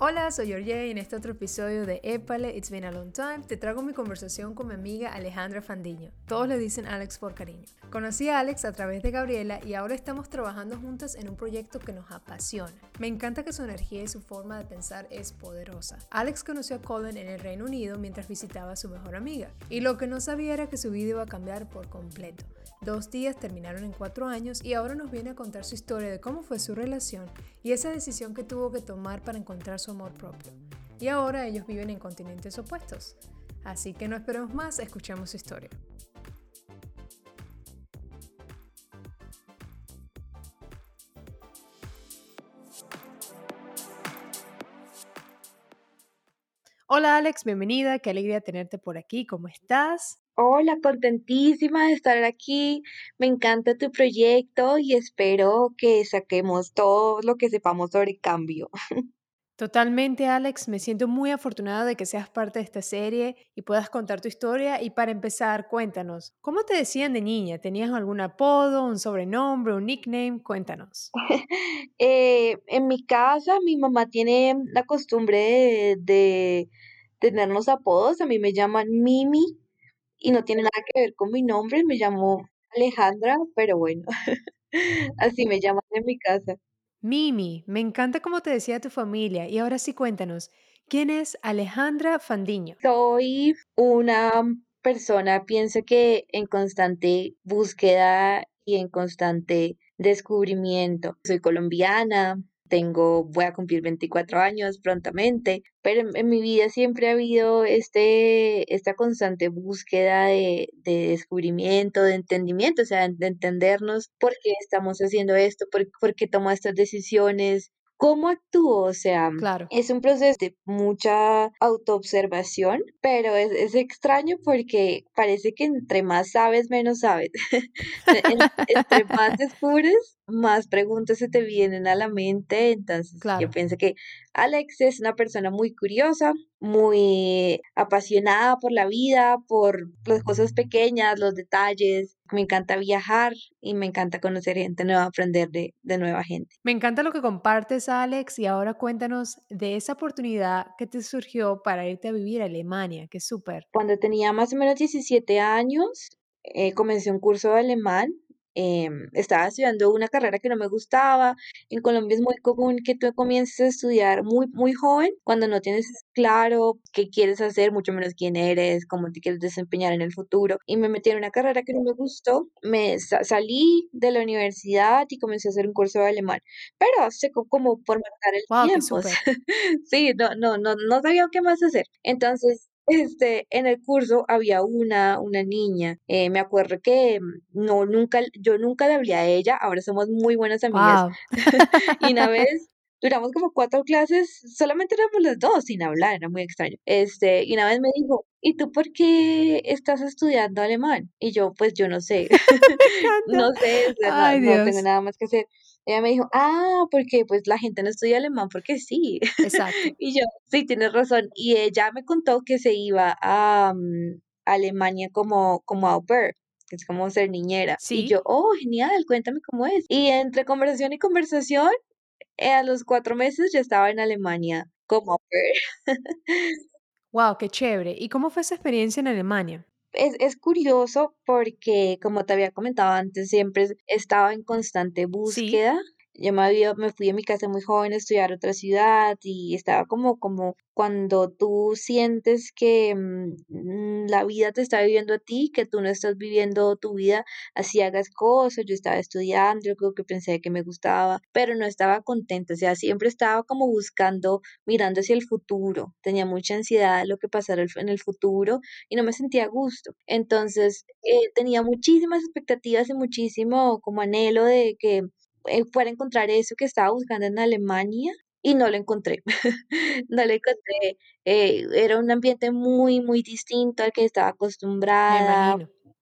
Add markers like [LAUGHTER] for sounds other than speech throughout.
Hola, soy Georgie y en este otro episodio de Épale, It's Been a Long Time, te traigo mi conversación con mi amiga Alejandra Fandiño. Todos le dicen Alex por cariño. Conocí a Alex a través de Gabriela y ahora estamos trabajando juntas en un proyecto que nos apasiona. Me encanta que su energía y su forma de pensar es poderosa. Alex conoció a Colin en el Reino Unido mientras visitaba a su mejor amiga y lo que no sabía era que su vida iba a cambiar por completo. Dos días terminaron en cuatro años y ahora nos viene a contar su historia de cómo fue su relación y esa decisión que tuvo que tomar para encontrar su amor propio. Y ahora ellos viven en continentes opuestos. Así que no esperemos más, escuchamos su historia. Hola Alex, bienvenida, qué alegría tenerte por aquí, ¿cómo estás? Hola, contentísima de estar aquí. Me encanta tu proyecto y espero que saquemos todo lo que sepamos sobre cambio. [LAUGHS] Totalmente, Alex. Me siento muy afortunada de que seas parte de esta serie y puedas contar tu historia. Y para empezar, cuéntanos, ¿cómo te decían de niña? ¿Tenías algún apodo, un sobrenombre, un nickname? Cuéntanos. [LAUGHS] Eh, en mi casa, mi mamá tiene la costumbre de, de tenernos apodos. A mí me llaman Mimi y no tiene nada que ver con mi nombre. Me llamo Alejandra, pero bueno, [LAUGHS] así me llaman en mi casa. Mimi, me encanta cómo te decía tu familia. Y ahora sí, cuéntanos, ¿quién es Alejandra Fandiño? Soy una persona, pienso que en constante búsqueda y en constante descubrimiento. Soy colombiana, tengo, voy a cumplir 24 años prontamente, pero en, mi vida siempre ha habido este, esta constante búsqueda de, de descubrimiento, de entendimiento, o sea, de entendernos por qué estamos haciendo esto, por, por qué tomo estas decisiones, cómo actúo, o sea, Claro. es un proceso de mucha autoobservación, pero es, es extraño porque parece que entre más sabes, menos sabes. [LAUGHS] En- entre más [LAUGHS] descubres, más preguntas se te vienen a la mente. Entonces, yo pienso que Alex es una persona muy curiosa, muy apasionada por la vida, por las cosas pequeñas, los detalles. Me encanta viajar y me encanta conocer gente nueva, aprender de, de nueva gente. Me encanta lo que compartes, Alex, y ahora cuéntanos de esa oportunidad que te surgió para irte a vivir a Alemania, que es súper. Cuando tenía más o menos 17 años, eh, comencé un curso de alemán. Em, estaba estudiando una carrera que no me gustaba. En Colombia es muy común que tú comiences a estudiar muy, muy joven, cuando no tienes claro qué quieres hacer, mucho menos quién eres, cómo te quieres desempeñar en el futuro. Y me metí en una carrera que no me gustó. Me sa- salí de la universidad y comencé a hacer un curso de alemán, pero co- como por matar el Wow, tiempo. [LAUGHS] Sí, no, no, no, no sabía qué más hacer. Entonces, este, en el curso había una, una niña, eh, me acuerdo que mm, no, nunca, yo nunca le hablé a ella, ahora somos muy buenas amigas, Wow. [LAUGHS] y una [LAUGHS] vez duramos como cuatro clases, solamente éramos los dos sin hablar, era muy extraño. Este, y una vez me dijo, ¿y tú por qué estás estudiando alemán? Y yo, pues yo no sé, [LAUGHS] no sé, no, Ay, no tengo nada más que hacer. Ella me dijo, ah, porque pues la gente no estudia alemán porque sí. Exacto. [LAUGHS] Y yo, sí, tienes razón. Y ella me contó que se iba a mm, Alemania como, como au pair, que es como ser niñera. Y yo, oh, genial, cuéntame cómo es. Y entre conversación y conversación, eh, a los cuatro meses ya estaba en Alemania como au pair. [LAUGHS] Wow, qué chévere. ¿Y cómo fue esa experiencia en Alemania? Es, es curioso porque, como te había comentado antes, siempre estaba en constante Sí. Yo me, había- me fui de mi casa muy joven a estudiar otra ciudad y estaba como, como cuando tú sientes que mm, la vida te está viviendo a ti, que tú no estás viviendo tu vida, así hagas cosas. Yo estaba estudiando, yo creo que pensé que me gustaba, pero no estaba contenta. O sea, siempre estaba como buscando, mirando hacia el futuro. Tenía mucha ansiedad de lo que pasara en el futuro y no me sentía a gusto. Entonces, eh, tenía muchísimas expectativas y muchísimo como anhelo de que fuera a encontrar eso que estaba buscando en Alemania y no lo encontré. [LAUGHS] No lo encontré. eh, era un ambiente muy, muy distinto al que estaba acostumbrada.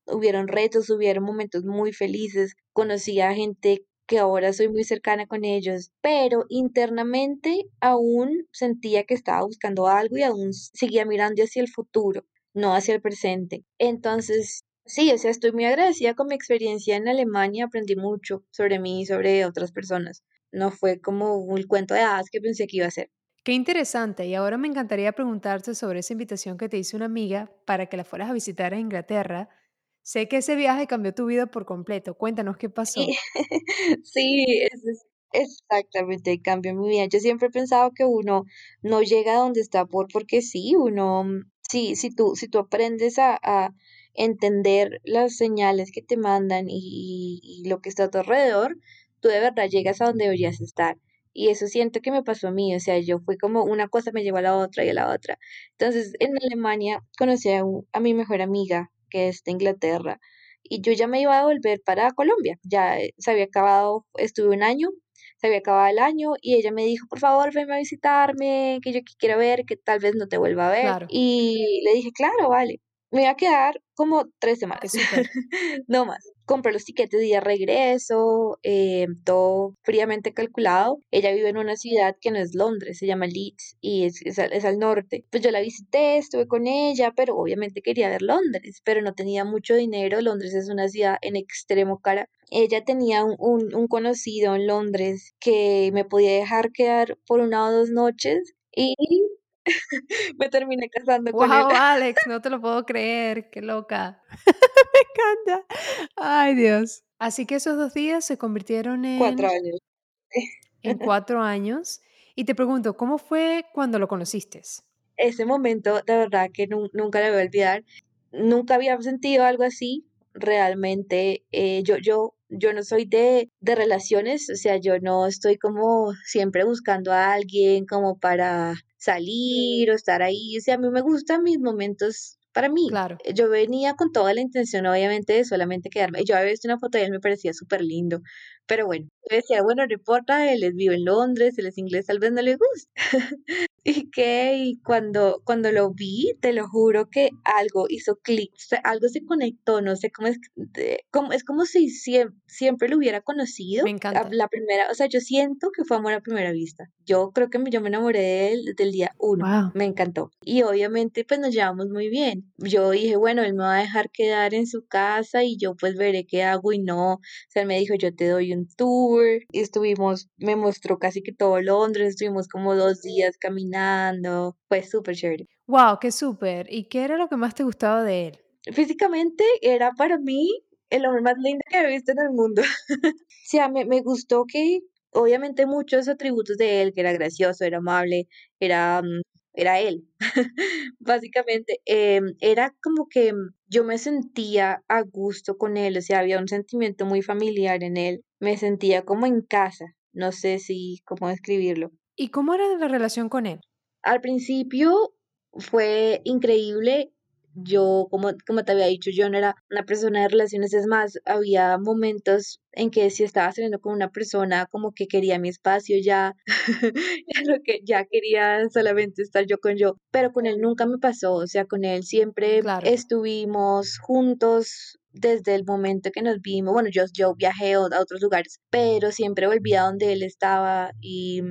Hubieron retos, hubieron momentos muy felices. Conocí a gente que ahora soy muy cercana con ellos, pero internamente aún sentía que estaba buscando algo y aún seguía mirando hacia el futuro no hacia el presente. Entonces, sí, o sea, estoy muy agradecida con mi experiencia en Alemania, aprendí mucho sobre mí y sobre otras personas. No fue como un cuento de hadas que pensé que iba a ser. Qué interesante. Y ahora me encantaría preguntarte sobre esa invitación que te hizo una amiga para que la fueras a visitar a Inglaterra. Sé que ese viaje cambió tu vida por completo. Cuéntanos qué Sí, pasó. sí, [LAUGHS] eso es exactamente, cambio mi vida. Yo siempre he pensado que uno no llega a donde está por porque sí, uno, mm, sí, si tú, si tú aprendes a, a entender las señales que te mandan y, y- y lo que está a tu alrededor, tú de verdad llegas a donde deberías estar. Y eso siento que me pasó a mí, o sea, yo fui como una cosa me llevó a la otra y a la otra. Entonces, en Alemania conocí a, un- a mi mejor amiga, que es de Inglaterra y yo ya me iba a volver para Colombia. Ya eh, se había acabado, estuve un año, se había acabado el año y ella me dijo, por favor, ven a visitarme, que yo quiero ver, que tal vez no te vuelva a ver. Claro, Y le dije, claro, vale. Me iba a quedar como tres qué semanas, [LAUGHS] no más. Compré los tiquetes de ida regreso, eh, todo fríamente calculado. Ella vive en una ciudad que no es Londres, se llama Leeds y es, es al, es al norte. Pues yo la visité, estuve con ella, pero obviamente quería ver Londres, pero no tenía mucho dinero. Londres es una ciudad en extremo cara. Ella tenía un, un, un conocido en Londres que me podía dejar quedar por una o dos noches y [LAUGHS] me terminé casando con él. Wow, Alex, no te lo puedo creer. Qué loca. [LAUGHS] Me encanta. Ay, Dios. Así que esos dos días se convirtieron Cuatro en, años. en [LAUGHS] cuatro años. Y te pregunto, ¿cómo fue cuando lo conociste? Ese momento, de verdad que nu- nunca lo voy a olvidar. Nunca había sentido algo así. Realmente, eh, yo, yo, yo no soy de, de relaciones, o sea, yo no estoy como siempre buscando a alguien como para salir o estar ahí. O sea, a mí me gustan mis momentos para mí. Claro. Yo venía con toda la intención, obviamente, de solamente quedarme. Yo había visto una foto de él, me parecía súper lindo. Pero bueno, yo decía, bueno, no importa, él es- vive en Londres, él es inglés, tal vez no le guste. [LAUGHS] Y que y cuando, cuando lo vi, te lo juro que algo hizo clic, algo se conectó, no sé cómo es, de- como, es como si siem- siempre lo hubiera conocido Me encanta. la primera, o sea, yo siento que fue amor a primera vista. Yo creo que me- yo me enamoré de él desde el día uno, Wow. me encantó. Y obviamente pues nos llevamos muy bien. Yo dije, bueno, él me va a dejar quedar en su casa y yo pues veré qué hago y no. O sea, él me dijo, yo te doy un tour. Y estuvimos, me mostró casi que todo Londres, estuvimos como dos días caminando. Fue súper chévere. Wow, qué súper. ¿Y qué era lo que más te gustaba de él? Físicamente era para mí el hombre más lindo que he visto en el mundo. [LAUGHS] O sea, me, me gustó que obviamente muchos atributos de él, que era gracioso, era amable, era, mm, era él. [LAUGHS] Básicamente, em, era como que yo me sentía a gusto con él, o sea, había un sentimiento muy familiar en él, me sentía como en casa, no sé si cómo describirlo. ¿Y cómo era la relación con él? Al principio fue increíble. Yo, como, como te había dicho, yo no era una persona de relaciones. Es más, había momentos en que si estaba saliendo con una persona, como que quería mi espacio ya, [LAUGHS] ya lo que ya quería solamente estar yo con yo. Pero con él nunca me pasó. O sea, con él siempre Claro. estuvimos juntos desde el momento que nos vimos. Bueno, yo, yo viajé a otros lugares, pero siempre volvía a donde él estaba y ah,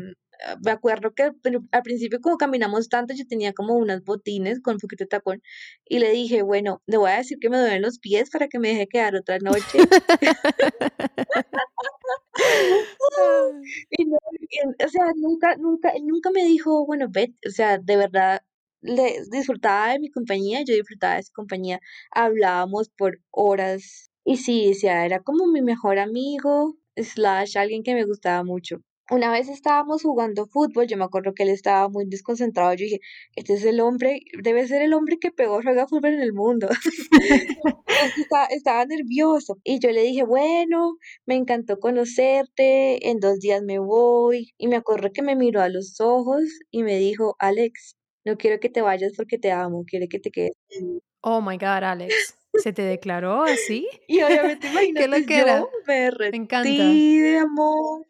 me acuerdo que al principio como caminamos tanto, yo tenía como unas botines con un poquito de tacón y le dije, bueno, le voy a decir que me duelen los pies para que me deje quedar otra noche. [LAUGHS] [LAUGHS] Y no, y o sea, nunca, nunca, nunca me dijo, bueno, vete, o sea, de verdad, le disfrutaba de mi compañía, yo disfrutaba de su compañía, hablábamos por horas, y sí, o sea, era como mi mejor amigo, slash, alguien que me gustaba mucho. Una vez estábamos jugando fútbol, yo me acuerdo que él estaba muy desconcentrado, yo dije, este es el hombre, debe ser el hombre que peor juega fútbol en el mundo. [LAUGHS] Estaba, estaba nervioso y yo le dije, bueno, me encantó conocerte, en dos días me voy. Y me acuerdo que me miró a los ojos y me dijo, Alex, no quiero que te vayas porque te amo, quiero que te quedes. conmigo". Oh my God, Alex. ¿Se te declaró así? [LAUGHS] Y obviamente, [LAUGHS] ¿Qué lo imagínate, que yo era? me Me encanta. de amor.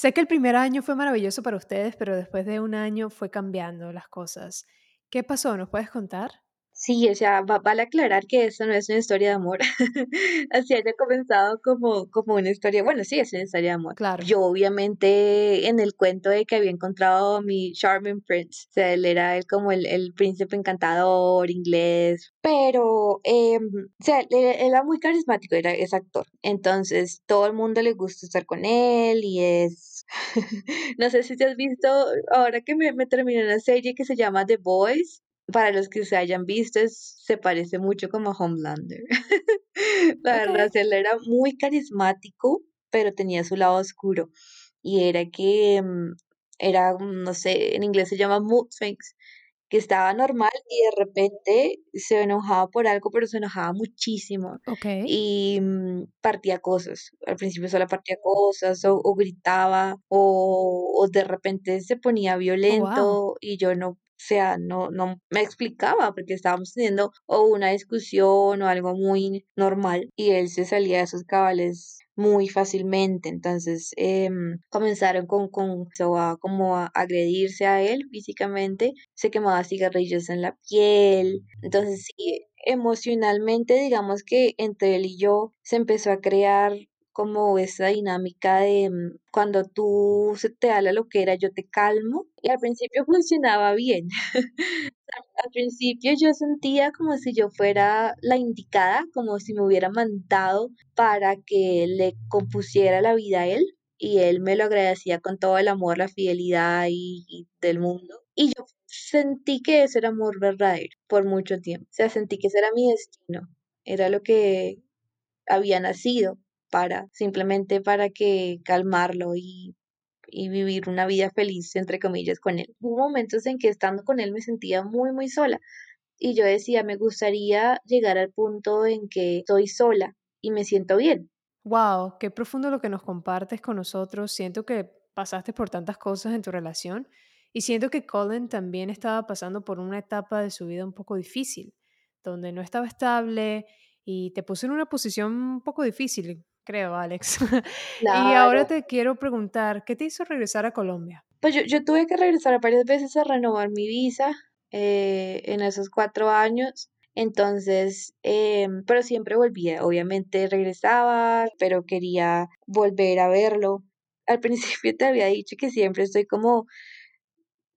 Sé que el primer año fue maravilloso para ustedes, pero después de un año fue cambiando las cosas. ¿Qué pasó? ¿Nos puedes contar? Sí, o sea, va vale aclarar que esto no es una historia de amor. [LAUGHS] Así haya comenzado como como una historia bueno, sí, es una historia de amor. Claro. Yo, obviamente, en el cuento de que había encontrado a mi charming prince, o sea, él era él como el el príncipe encantador, inglés, pero, em, o sea, él era muy carismático, era es actor. Entonces, todo el mundo le gusta estar con él y es [LAUGHS] no sé si te has visto, ahora que me me terminé una serie que se llama The Boys, para los que se hayan visto, es se parece mucho como a Homelander. [LAUGHS] La verdad, o Okey. sea, él era muy carismático, pero tenía su lado oscuro, y era que, mm, era, mm, no sé, en inglés se llama mood swings, que estaba normal y de repente se enojaba por algo, pero se enojaba muchísimo Okey. y, mm, partía cosas. Al principio solo partía cosas o o gritaba o o de repente se ponía Oh, violento y yo no, sea, no no me explicaba porque estábamos teniendo o una discusión o algo muy normal y él se salía de sus cabales muy fácilmente. Entonces, em, comenzaron con con so a como a agredirse a él físicamente, se quemaba cigarrillos en la piel. Entonces, sí, emocionalmente, digamos que entre él y yo se empezó a crear como esa dinámica de, mm, cuando tú se te da la loquera, yo te calmo, y al principio [LAUGHS] funcionaba bien. Al principio yo sentía como si yo fuera la indicada, como si me hubiera mandado para que le compusiera la vida a él, y él me lo agradecía con todo el amor, la fidelidad y y del mundo. Y yo sentí que ese era amor verdadero por mucho tiempo. O sea, sentí que ese era mi destino, era lo que había nacido para, simplemente para que calmarlo y y vivir una vida feliz, entre comillas, con él. Hubo momentos en que estando con él me sentía muy, muy sola, y yo decía: "Me gustaría llegar al punto en que estoy sola y me siento bien". Guau, qué profundo lo que nos compartes con nosotros. Siento que pasaste por tantas cosas en tu relación y siento que Colin también estaba pasando por una etapa de su vida un poco difícil, donde no estaba estable y te puso en una posición un poco difícil, creo, Alex. [LAUGHS] Y ahora te quiero preguntar, ¿qué te hizo regresar a Colombia? Pues yo yo tuve que regresar varias veces a renovar mi visa, eh, en esos 4 años. Entonces, em, pero siempre volvía, obviamente regresaba, pero quería volver a verlo. Al [LAUGHS] principio te había dicho que siempre estoy como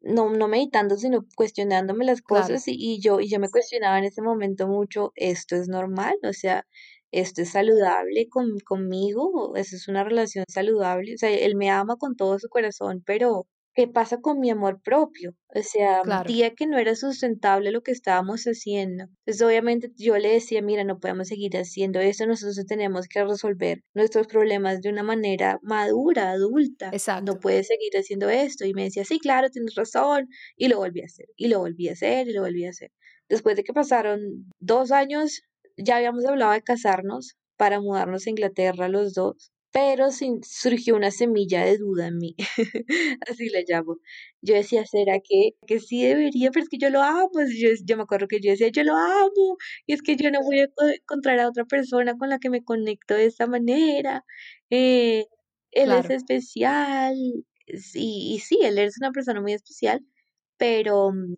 no no meditando, sino cuestionándome las Claro, cosas, y y yo y yo me cuestionaba en ese momento mucho, ¿esto es normal? O sea, ¿esto es saludable con conmigo? ¿Eso es una relación saludable? O sea, él me ama con todo su corazón, pero, ¿qué pasa con mi amor propio? O sea, claro, sentía que no era sustentable lo que estábamos haciendo. Entonces, obviamente, yo le decía: "Mira, no podemos seguir haciendo esto, nosotros tenemos que resolver nuestros problemas de una manera madura, adulta. No exacto, puedes seguir haciendo esto". Y me decía: "Sí, claro, tienes razón", y lo volví a hacer, y lo volví a hacer, y lo volví a hacer. Después de que pasaron 2 años, ya habíamos hablado de casarnos para mudarnos a Inglaterra los 2, pero sin surgió una semilla de duda en mí, [LAUGHS] así le llamo. Yo decía: "¿Será que que sí debería?". Pero es que yo lo amo. Yo yo me acuerdo que yo decía: "Yo lo amo, y es que yo no voy a co encontrar a otra persona con la que me conecto de esta manera, eh, él es especial". Sí, y sí, él es una persona muy especial, pero, mm,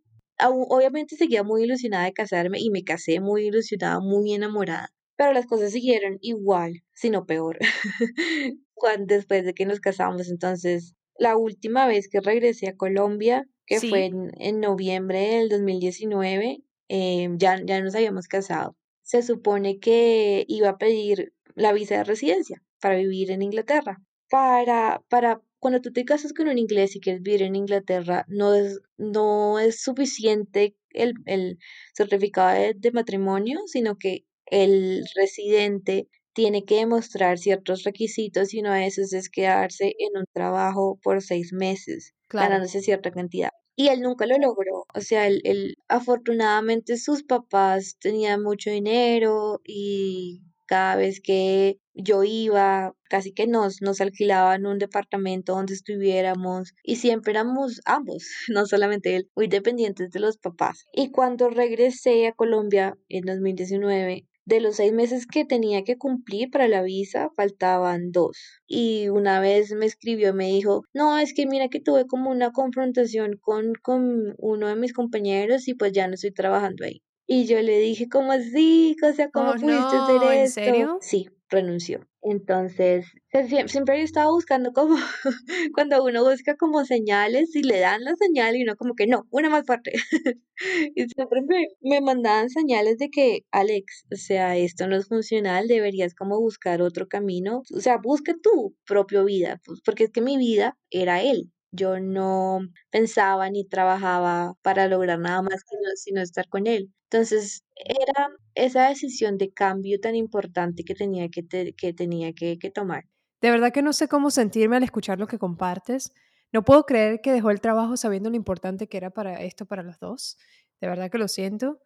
obviamente seguía muy ilusionada de casarme y me casé muy ilusionada, muy enamorada, pero las cosas siguieron igual, sino peor, [LAUGHS] después de que nos casamos. Entonces, la última vez que regresé a Colombia, que fue en en noviembre del 2019, em, ya ya nos habíamos casado. Se supone que iba a pedir la visa de residencia para vivir en Inglaterra. Para para cuando tú te casas con un inglés y quieres vivir en Inglaterra, no es no es suficiente el el certificado de de matrimonio, sino que el residente tiene que demostrar ciertos requisitos y uno de esos es quedarse en un trabajo por 6 meses, claro. ganándose cierta cantidad. Y él nunca lo logró. O sea, él él afortunadamente sus papás tenían mucho dinero y cada vez que yo iba, casi que nos nos alquilaban un departamento donde estuviéramos y siempre éramos ambos, [LAUGHS] no solamente él, muy dependientes de los papás. Y cuando regresé a Colombia en 2019, de los 6 meses que tenía que cumplir para la visa, faltaban 2. Y una vez me escribió y me dijo: "No, es que mira que tuve como una confrontación con con uno de mis compañeros y, pues, ya no estoy trabajando ahí". Y yo le dije, ¿cómo así? O sea, ¿cómo Oh, pudiste hacer no, ¿en esto? serio? Sí, renunció. Entonces, siem- siempre yo estaba buscando como, [LAUGHS] cuando uno busca como señales y le dan la señal y uno como que no, una más fuerte. [LAUGHS] Y siempre me, me mandaban señales de que, Alex, o sea, esto no es funcional, deberías como buscar otro camino. O sea, busca tu propia vida, pues, porque es que mi vida era él. Yo no pensaba ni trabajaba para lograr nada más sino estar con él. Entonces, era esa decisión de cambio tan importante que tenía que, que, tenía que tomar. De verdad que no sé cómo sentirme al escuchar lo que compartes. No puedo creer que dejó el trabajo sabiendo lo importante que era para esto para los dos. De verdad que lo siento.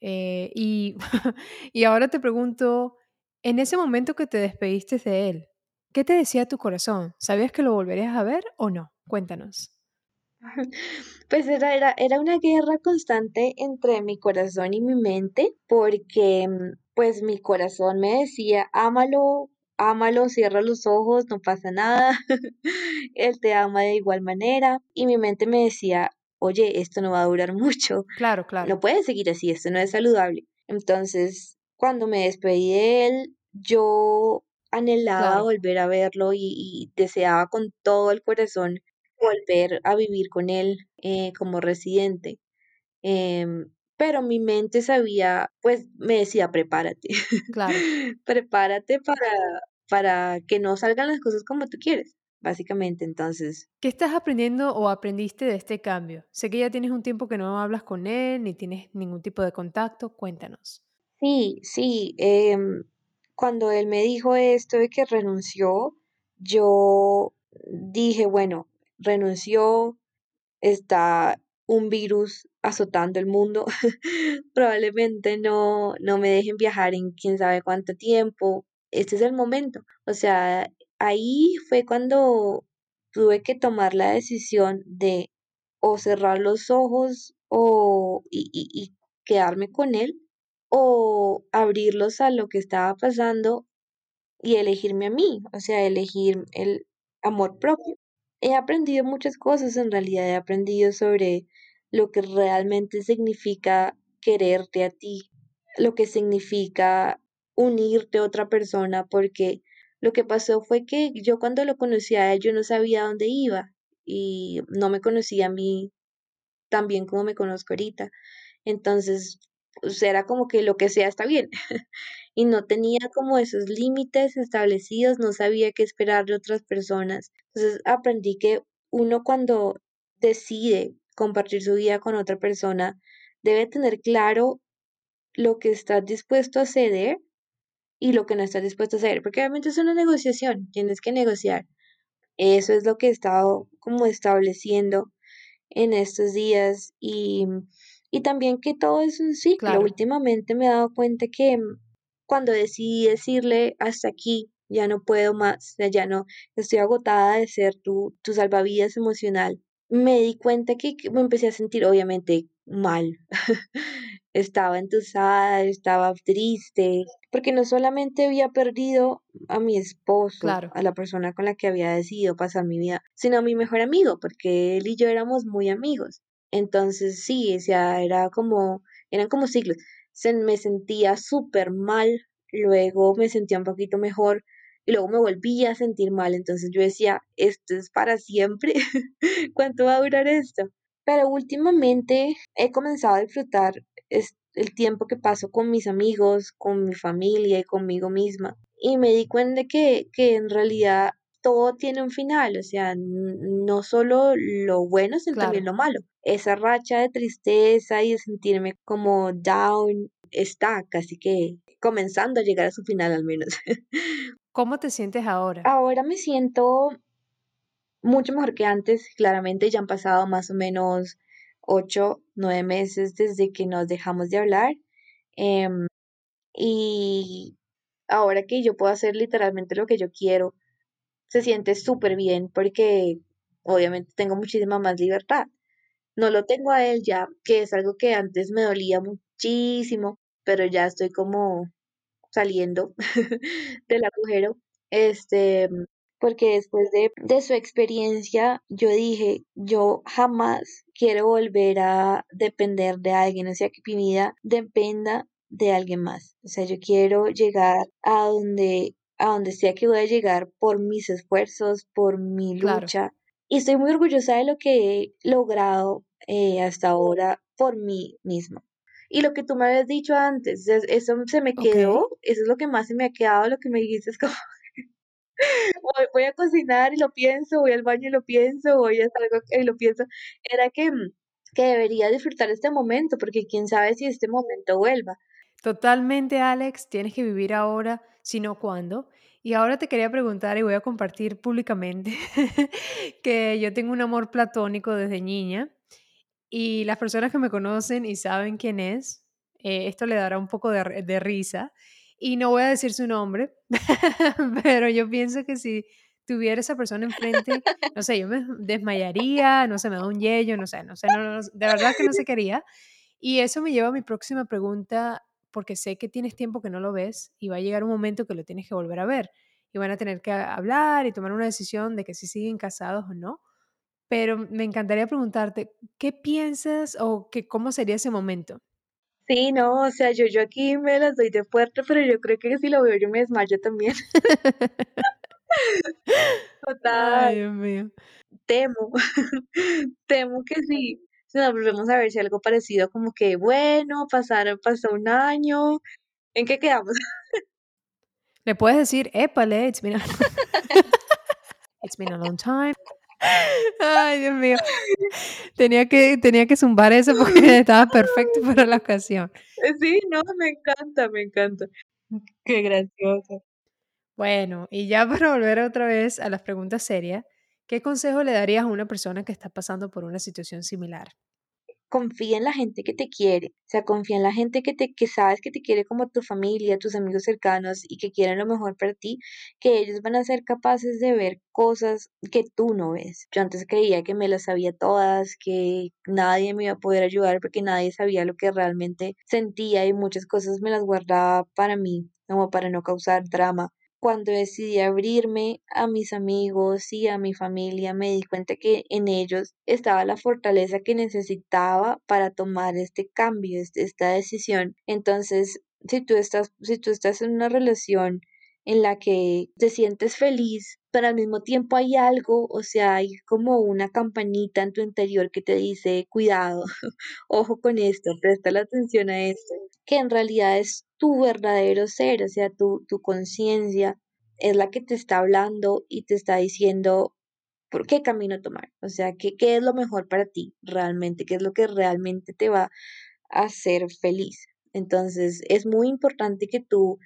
Eh, y, [LAUGHS] y ahora te pregunto, en ese momento que te despediste de él, ¿qué te decía tu corazón? ¿Sabías que lo volverías a ver o no? Cuéntanos. [LAUGHS] Pues era, era, era una guerra constante entre mi corazón y mi mente, porque pues mi corazón me decía, ámalo, ámalo, cierra los ojos, no pasa nada, [LAUGHS] él te ama de igual manera, y mi mente me decía, oye, esto no va a durar [LAUGHS] mucho, Claro, claro, no puedes seguir así, esto no es saludable. Entonces, cuando me despedí de él, yo anhelaba claro, volver a verlo y, y deseaba con todo el corazón volver a vivir con él eh, como residente. Em, pero mi mente sabía, pues me decía, prepárate, claro. [LAUGHS] prepárate para, para que no salgan las cosas como tú quieres, básicamente. Entonces, ¿Qué estás aprendiendo o aprendiste de este cambio? Sé que ya tienes un tiempo que no hablas con él ni tienes ningún tipo de contacto. Cuéntanos. sí, sí, em, cuando él me dijo esto de que renunció, yo dije, bueno, renunció, está un virus azotando el mundo, [LAUGHS] probablemente no, no me dejen viajar en quién sabe cuánto tiempo. Este es el momento. O sea, ahí fue cuando tuve que tomar la decisión de o cerrar los ojos o y, y- y quedarme con él o abrirlos a lo que estaba pasando y elegirme a mí, o sea, elegir el amor propio. He aprendido muchas cosas, en realidad he aprendido sobre lo que realmente significa quererte a ti, lo que significa unirte a otra persona, porque lo que pasó fue que yo cuando lo conocí a él, yo no sabía dónde iba y no me conocía a mí tan bien como me conozco ahorita. Entonces, pues era como que lo que sea está bien. [LAUGHS] Y no tenía como esos límites establecidos, no sabía qué esperar de otras personas. Entonces aprendí que uno cuando decide compartir su vida con otra persona, debe tener claro lo que estás dispuesto a ceder y lo que no estás dispuesto a ceder, porque obviamente es una negociación, tienes que negociar. Eso es lo que he estado como estableciendo en estos días y, y también que todo es un ciclo. Claro, Últimamente me he dado cuenta que mm, cuando decidí decirle hasta aquí, ya no puedo más, ya no, estoy agotada de ser tu, tu salvavidas emocional, me di cuenta que, que me empecé a sentir obviamente mal. [LAUGHS] Estaba entusada, estaba triste, porque no solamente había perdido a mi esposo, claro. a la persona con la que había decidido pasar mi vida, sino a mi mejor amigo, porque él y yo éramos muy amigos. Entonces sí, o era como, eran como siglos. Se, me sentía súper mal, luego me sentía un poquito mejor y luego me volví a sentir mal. Entonces yo decía, esto es para siempre, [LAUGHS] ¿cuánto va a durar esto? Pero últimamente he comenzado a disfrutar el tiempo que paso con mis amigos, con mi familia y conmigo misma. Y me di cuenta que, que en realidad todo tiene un final, o sea, no solo lo bueno, sino también lo malo. Esa racha de tristeza y de sentirme como down está casi que comenzando a llegar a su final al menos. [LAUGHS] ¿Cómo te sientes ahora? Ahora me siento mucho mejor que antes, claramente ya han pasado más o menos ocho, nueve meses desde que nos dejamos de hablar. em, y ahora que yo puedo hacer literalmente lo que yo quiero, se siente súper bien porque obviamente tengo muchísima más libertad. No lo tengo a él ya, que es algo que antes me dolía muchísimo, pero ya estoy como saliendo [LAUGHS] del agujero. Este, porque después de, de su experiencia, yo dije, yo jamás quiero volver a depender de alguien, o sea, que mi vida dependa de alguien más. O sea, yo quiero llegar a donde, a donde sea que voy a llegar por mis esfuerzos, por mi Claro. lucha. Y estoy muy orgullosa de lo que he logrado eh, hasta ahora por mí misma. Y lo que tú me habías dicho antes, es- eso se me quedó, eso es lo que más se me ha quedado, lo que me dijiste es como, [LAUGHS] voy, voy a cocinar y lo pienso, voy al baño y lo pienso, voy a algo y lo pienso, era que, mm, que debería disfrutar este momento, porque quién sabe si este momento vuelva. Totalmente, Alex, tienes que vivir ahora, sino cuándo. Y ahora te quería preguntar y voy a compartir públicamente [LAUGHS] que yo tengo un amor platónico desde niña y las personas que me conocen y saben quién es, eh, esto le dará un poco de, risa y no voy a decir su nombre, [LAUGHS] pero yo pienso que si tuviera esa persona enfrente, no sé, yo me desmayaría, no sé, me da un yello, no sé, no sé, de verdad que no se quería. Y eso me lleva a mi próxima pregunta, porque sé que tienes tiempo que no lo ves y va a llegar un momento que lo tienes que volver a ver y van a tener que hablar y tomar una decisión de que si siguen casados o no. Pero me encantaría preguntarte, ¿qué piensas o que cómo sería ese momento? Sí, no, o sea, yo, yo aquí me las doy de fuerte, pero yo creo que si lo veo yo me desmayo también. [LAUGHS] [LAUGHS] Ay, Total, Dios mío. temo, [LAUGHS] temo que sí. Nos volvemos a ver si algo parecido, como que, bueno, pasaron, pasó un año, ¿en qué quedamos? [LAUGHS] Le puedes decir, épale, it's been a, [LAUGHS] it's been a long time. Ay, Dios mío. Tenía que, tenía que zumbar eso porque [LAUGHS] estaba perfecto para la ocasión. Sí, no, me encanta, me encanta. Qué gracioso. Bueno, y ya para volver otra vez a las preguntas serias, ¿qué consejo le darías a una persona que está pasando por una situación similar? confía en la gente que te quiere, o sea, confía en la gente que te, que sabes que te quiere como tu familia, tus amigos cercanos y que quieren lo mejor para ti, que ellos van a ser capaces de ver cosas que tú no ves. Yo antes creía que me las sabía todas, que nadie me iba a poder ayudar porque nadie sabía lo que realmente sentía y muchas cosas me las guardaba para mí, como para no causar drama cuando decidí abrirme a mis amigos y a mi familia, me di cuenta que en ellos estaba la fortaleza que necesitaba para tomar este cambio, este- esta decisión. Entonces, si tú estás, si tú estás en una relación en la que te sientes feliz, pero al mismo tiempo hay algo, o sea, hay como una campanita en tu interior que te dice, cuidado, [LAUGHS] ojo con esto, presta la atención a esto, que en realidad es tu verdadero ser, o sea, tu, tu conciencia es la que te está hablando y te está diciendo por qué camino tomar, o sea, qué, qué es lo mejor para ti realmente, qué es lo que realmente te va a hacer feliz. Entonces, es muy importante que tú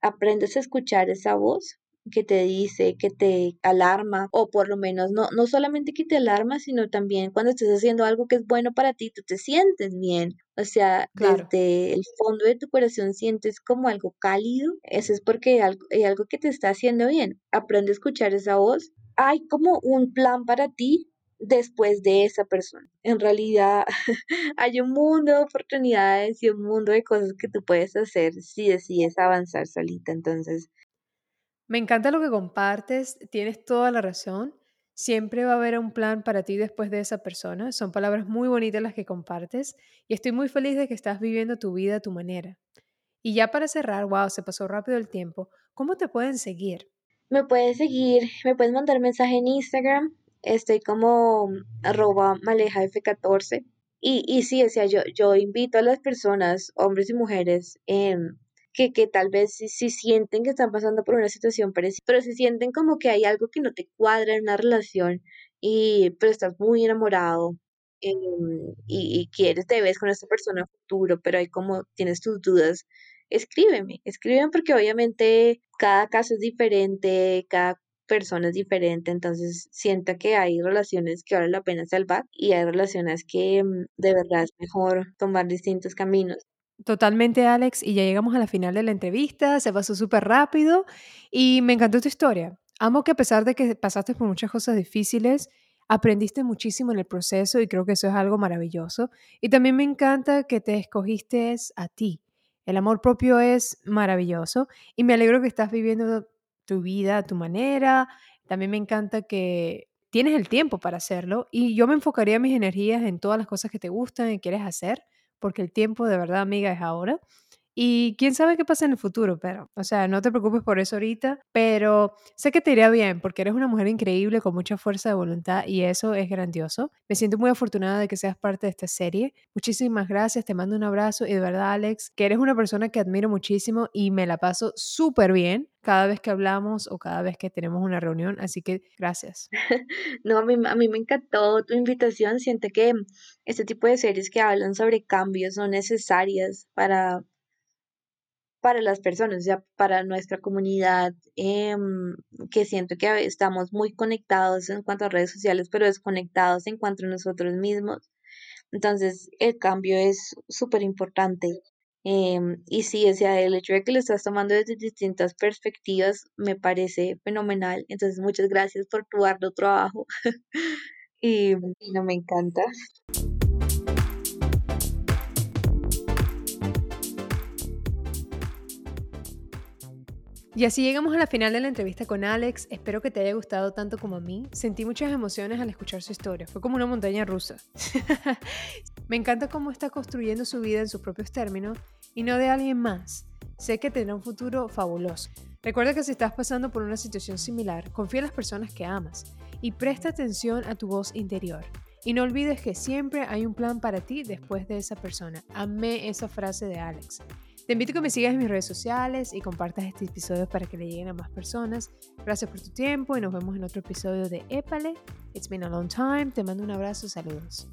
aprendes a escuchar esa voz que te dice, que te alarma, o por lo menos no, no solamente que te alarma, sino también cuando estés haciendo algo que es bueno para ti, tú te sientes bien. O sea, Claro. desde el fondo de tu corazón sientes como algo cálido. Eso es porque hay algo, hay algo que te está haciendo bien. Aprende a escuchar esa voz. Hay como un plan para ti después de esa persona. En realidad [LAUGHS] hay un mundo de oportunidades y un mundo de cosas que tú puedes hacer si decides avanzar solita. Entonces, Me encanta lo que compartes, tienes toda la razón. Siempre va a haber un plan para ti después de esa persona. Son palabras muy bonitas las que compartes y estoy muy feliz de que estás viviendo tu vida a tu manera. Y ya para cerrar, wow, se pasó rápido el tiempo. ¿Cómo te pueden seguir? me puedes seguir, me puedes mandar mensaje en Instagram. Estoy como arroba malejaf14. Y, y sí, o sea, yo, yo invito a las personas, hombres y mujeres, em, que, que tal vez si, si sienten que están pasando por una situación parecida, pero si sienten como que hay algo que no te cuadra en una relación y pero estás muy enamorado em, y, y quieres, te ves con esta persona futuro, pero hay como tienes tus dudas, escríbeme, escríbeme porque obviamente cada caso es diferente, cada persona es diferente, entonces siento que hay relaciones que vale la pena salvar y hay relaciones que de verdad es mejor tomar distintos caminos. Totalmente, Alex, y ya llegamos a la final de la entrevista, se pasó súper rápido y me encantó tu historia. Amo que a pesar de que pasaste por muchas cosas difíciles, aprendiste muchísimo en el proceso y creo que eso es algo maravilloso. Y también me encanta que te escogiste a ti. El amor propio es maravilloso y me alegro que estás viviendo tu vida a tu manera, También me encanta que tienes el tiempo para hacerlo y yo me enfocaría mis energías en todas las cosas que te gustan y quieres hacer, porque el tiempo de verdad, amiga, es ahora. Y quién sabe qué pasa en el futuro, pero, o sea, no te preocupes por eso ahorita, pero sé que te iría bien porque eres una mujer increíble con mucha fuerza de voluntad y eso es grandioso. Me siento muy afortunada de que seas parte de esta serie. Muchísimas gracias, te mando un abrazo y de verdad, Alex, que eres una persona que admiro muchísimo y me la paso súper bien cada vez que hablamos o cada vez que tenemos una reunión, así que gracias. [LAUGHS] No, a mí, a mí me encantó tu invitación. Siento que este tipo de series que hablan sobre cambios son necesarias para para las personas, o sea, para nuestra comunidad, em, que siento que estamos muy conectados en cuanto a redes sociales, pero desconectados en cuanto a nosotros mismos. Entonces, el cambio es súper importante. Em, y sí, o sea, el hecho de que lo estás tomando desde distintas perspectivas me parece fenomenal. Entonces, muchas gracias por tu arduo trabajo. [LAUGHS] y, y no me encanta. Y así llegamos a la final de la entrevista con Alex. Espero que te haya gustado tanto como a mí. Sentí muchas emociones al escuchar su historia. Fue como una montaña rusa. [LAUGHS] Me encanta cómo está construyendo su vida en sus propios términos y no de alguien más. Sé que tendrá un futuro fabuloso. Recuerda que si estás pasando por una situación similar, confía en las personas que amas y presta atención a tu voz interior. Y no olvides que siempre hay un plan para ti después de esa persona. Amé esa frase de Alex. Te invito a que me sigas en mis redes sociales y compartas este episodio para que le lleguen a más personas. Gracias por tu tiempo y nos vemos en otro episodio de Épale. It's been a long time. Te mando un abrazo. Saludos.